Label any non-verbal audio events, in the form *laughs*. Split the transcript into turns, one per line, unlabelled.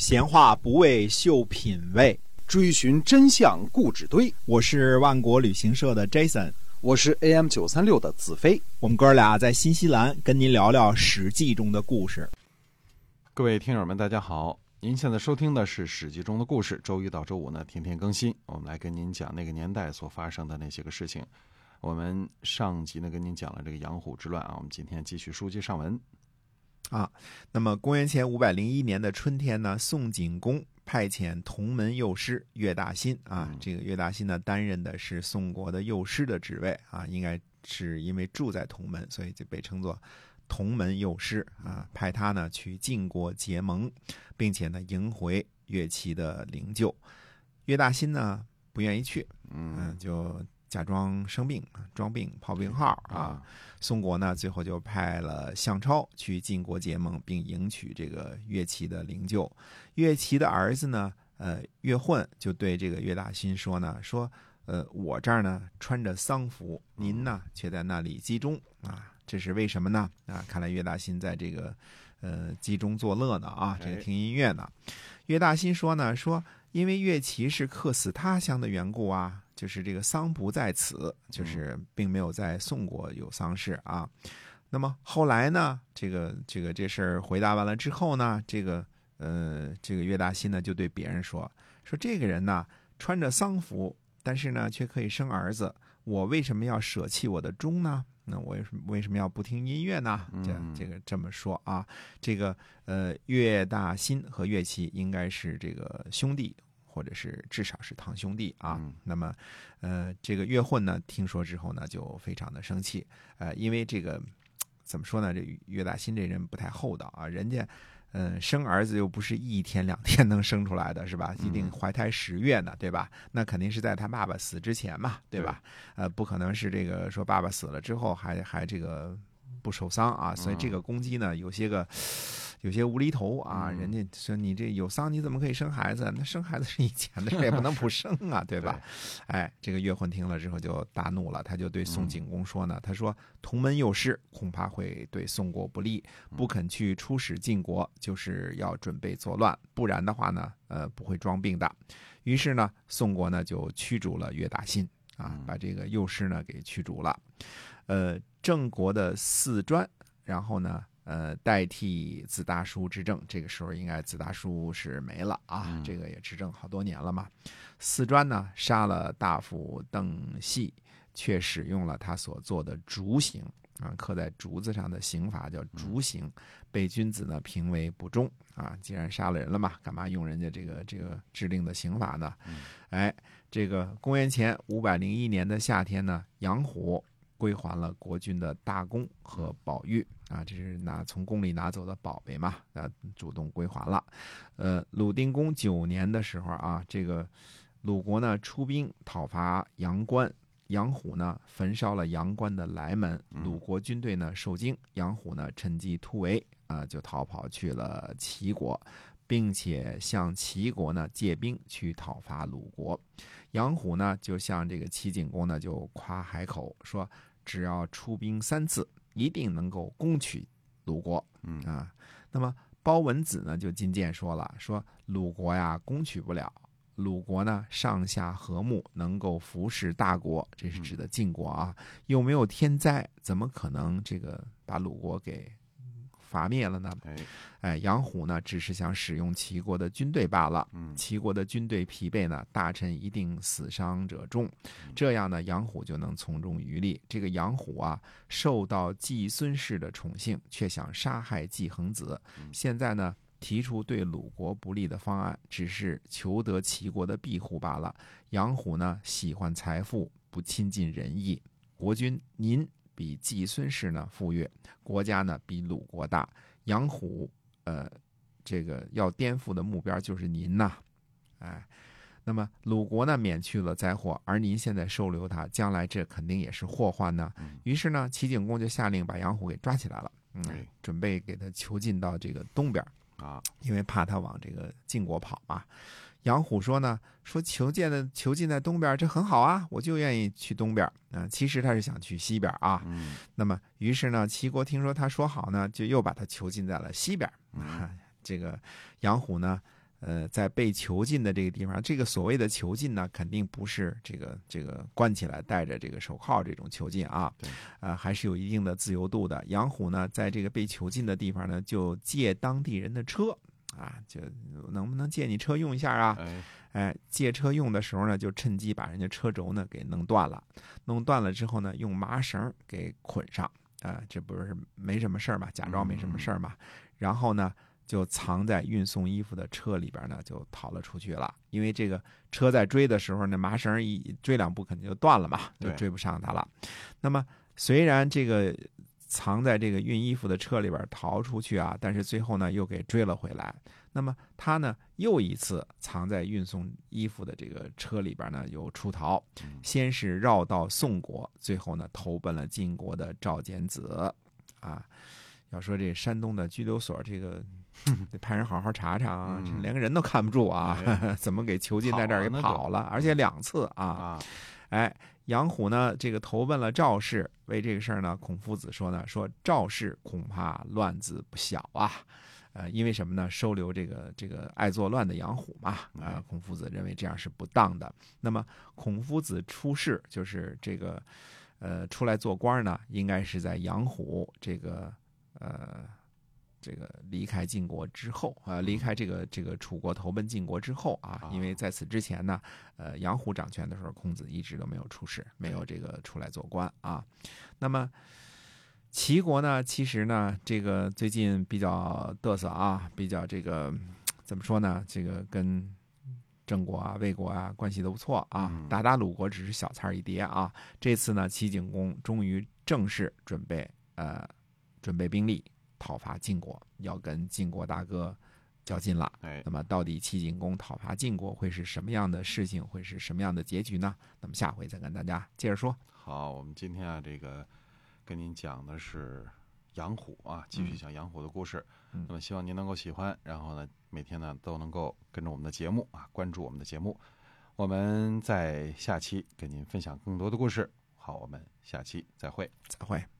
闲话不为秀品味，
追寻真相故纸堆。
我是万国旅行社的 Jason，
我是 AM 九三六的子飞。
我们哥俩在新西兰跟您聊聊《史记》中的故事。
各位听友们，大家好！您现在收听的是《史记》中的故事，周一到周五呢，天天更新。我们来跟您讲那个年代所发生的那些个事情。我们上集呢跟您讲了这个杨虎之乱啊，我们今天继续书接上文。
啊，那么公元前五百零一年的春天呢，宋景公派遣同门右师岳大新啊，这个岳大新呢担任的是宋国的右师的职位啊，应该是因为住在同门，所以就被称作同门右师啊，派他呢去晋国结盟，并且呢迎回岳齐的灵柩。岳大新呢不愿意去，嗯，就。假装生病，装病泡病号啊！宋国呢，最后就派了项超去晋国结盟，并迎娶这个岳齐的灵柩。岳齐的儿子呢，呃，岳混就对这个岳大新说呢：“说，呃，我这儿呢穿着丧服，您呢却在那里集中啊，这是为什么呢？啊，看来岳大新在这个呃集中作乐呢啊，这个听音乐呢。”岳大新说呢：“说因为岳琪是客死他乡的缘故啊。”就是这个丧不在此，就是并没有在宋国有丧事啊。那么后来呢，这个这个这事儿回答完了之后呢，这个呃，这个岳大新呢就对别人说说这个人呢穿着丧服，但是呢却可以生儿子，我为什么要舍弃我的钟呢？那我为什么为什么要不听音乐呢？这这个这么说啊，这个呃岳大新和岳琪应该是这个兄弟。或者是至少是堂兄弟啊，那么，呃，这个岳混呢，听说之后呢，就非常的生气，呃，因为这个怎么说呢，这岳大新这人不太厚道啊，人家，嗯，生儿子又不是一天两天能生出来的，是吧？一定怀胎十月呢，对吧？那肯定是在他爸爸死之前嘛，对吧？呃，不可能是这个说爸爸死了之后还还这个不受丧啊，所以这个攻击呢，有些个。有些无厘头啊，人家说你这有丧，你怎么可以生孩子？那生孩子是以前的事，也不能不生啊，*laughs* 对吧？哎，这个岳混听了之后就大怒了，他就对宋景公说呢：“他说同门幼师恐怕会对宋国不利，不肯去出使晋国，就是要准备作乱，不然的话呢，呃，不会装病的。”于是呢，宋国呢就驱逐了岳大新啊，把这个幼师呢给驱逐了。呃，郑国的四专，然后呢？呃，代替子大叔执政，这个时候应该子大叔是没了啊，这个也执政好多年了嘛。四专呢杀了大夫邓系，却使用了他所做的竹刑啊，刻在竹子上的刑罚叫竹刑，被君子呢评为不忠啊。既然杀了人了嘛，干嘛用人家这个这个制定的刑法呢？哎，这个公元前五百零一年的夏天呢，杨虎。归还了国君的大功和宝玉啊，这是拿从宫里拿走的宝贝嘛？啊，主动归还了。呃，鲁定公九年的时候啊，这个鲁国呢出兵讨伐阳关，杨虎呢焚烧了阳关的来门，鲁国军队呢受惊，杨虎呢趁机突围啊，就逃跑去了齐国，并且向齐国呢借兵去讨伐鲁国。杨虎呢就向这个齐景公呢就夸海口说。只要出兵三次，一定能够攻取鲁国。嗯啊，那么包文子呢就进谏说了，说鲁国呀攻取不了，鲁国呢上下和睦，能够服侍大国，这是指的晋国啊，又没有天灾，怎么可能这个把鲁国给？伐灭了呢？哎，杨虎呢，只是想使用齐国的军队罢了。嗯，齐国的军队疲惫呢，大臣一定死伤者众，这样呢，杨虎就能从中渔利。这个杨虎啊，受到季孙氏的宠幸，却想杀害季恒子。现在呢，提出对鲁国不利的方案，只是求得齐国的庇护罢了。杨虎呢，喜欢财富，不亲近仁义。国君，您。比季孙氏呢富裕，国家呢比鲁国大。杨虎，呃，这个要颠覆的目标就是您呐，哎，那么鲁国呢免去了灾祸，而您现在收留他，将来这肯定也是祸患呢。于是呢，齐景公就下令把杨虎给抓起来了，嗯，准备给他囚禁到这个东边啊，因为怕他往这个晋国跑嘛。杨虎说呢，说囚禁的囚禁在东边，这很好啊，我就愿意去东边啊。其实他是想去西边啊。嗯。那么，于是呢，齐国听说他说好呢，就又把他囚禁在了西边。啊这个杨虎呢，呃，在被囚禁的这个地方，这个所谓的囚禁呢，肯定不是这个这个关起来戴着这个手铐这种囚禁啊，
对，
啊，还是有一定的自由度的。杨虎呢，在这个被囚禁的地方呢，就借当地人的车，啊，就能不能借你车用一下啊？
哎，
哎，借车用的时候呢，就趁机把人家车轴呢给弄断了，弄断了之后呢，用麻绳给捆上，啊，这不是没什么事儿嘛，假装没什么事儿嘛。然后呢，就藏在运送衣服的车里边呢，就逃了出去了。因为这个车在追的时候，那麻绳一追两步肯定就断了嘛，就追不上他了。那么虽然这个藏在这个运衣服的车里边逃出去啊，但是最后呢又给追了回来。那么他呢又一次藏在运送衣服的这个车里边呢又出逃，先是绕到宋国，最后呢投奔了晋国的赵简子，啊。要说这山东的拘留所，这个 *laughs* 得派人好好查查啊，
嗯
连个人都看不住啊，
哎 *laughs*
怎么给囚禁在这儿给
跑了
而且两次啊！
啊，
哎，杨虎呢，这个投奔了赵氏，为这个事儿呢，孔夫子说呢，说赵氏恐怕乱子不小啊。呃，因为什么呢？收留这个这个爱作乱的杨虎嘛，啊、孔夫子认为这样是不当的。那么，孔夫子出仕，就是这个，呃，出来做官呢，应该是在杨虎这个，呃，这个离开晋国之后啊、离开这个这个楚国投奔晋国之后啊
啊，
因为在此之前呢，呃，杨虎掌权的时候，孔子一直都没有出仕，没有这个出来做官啊。那么齐国呢，其实呢，这个最近比较嘚瑟啊，比较这个怎么说呢？这个跟郑国啊、魏国啊关系都不错啊
嗯，
打打鲁国只是小菜一碟啊。这次呢，齐景公终于正式准备呃准备兵力讨伐晋国，要跟晋国大哥较劲了。
哎
那，么，到底齐景公讨伐晋国会是什么样的事情？会是什么样的结局呢？那么下回再跟大家接着说。
好，我们今天啊，这个跟您讲的是杨虎啊，继续讲杨虎的故事。
嗯
那么希望您能够喜欢，然后呢，每天呢都能够跟着我们的节目啊，关注我们的节目。我们在下期跟您分享更多的故事。好，我们下期再会。
再会。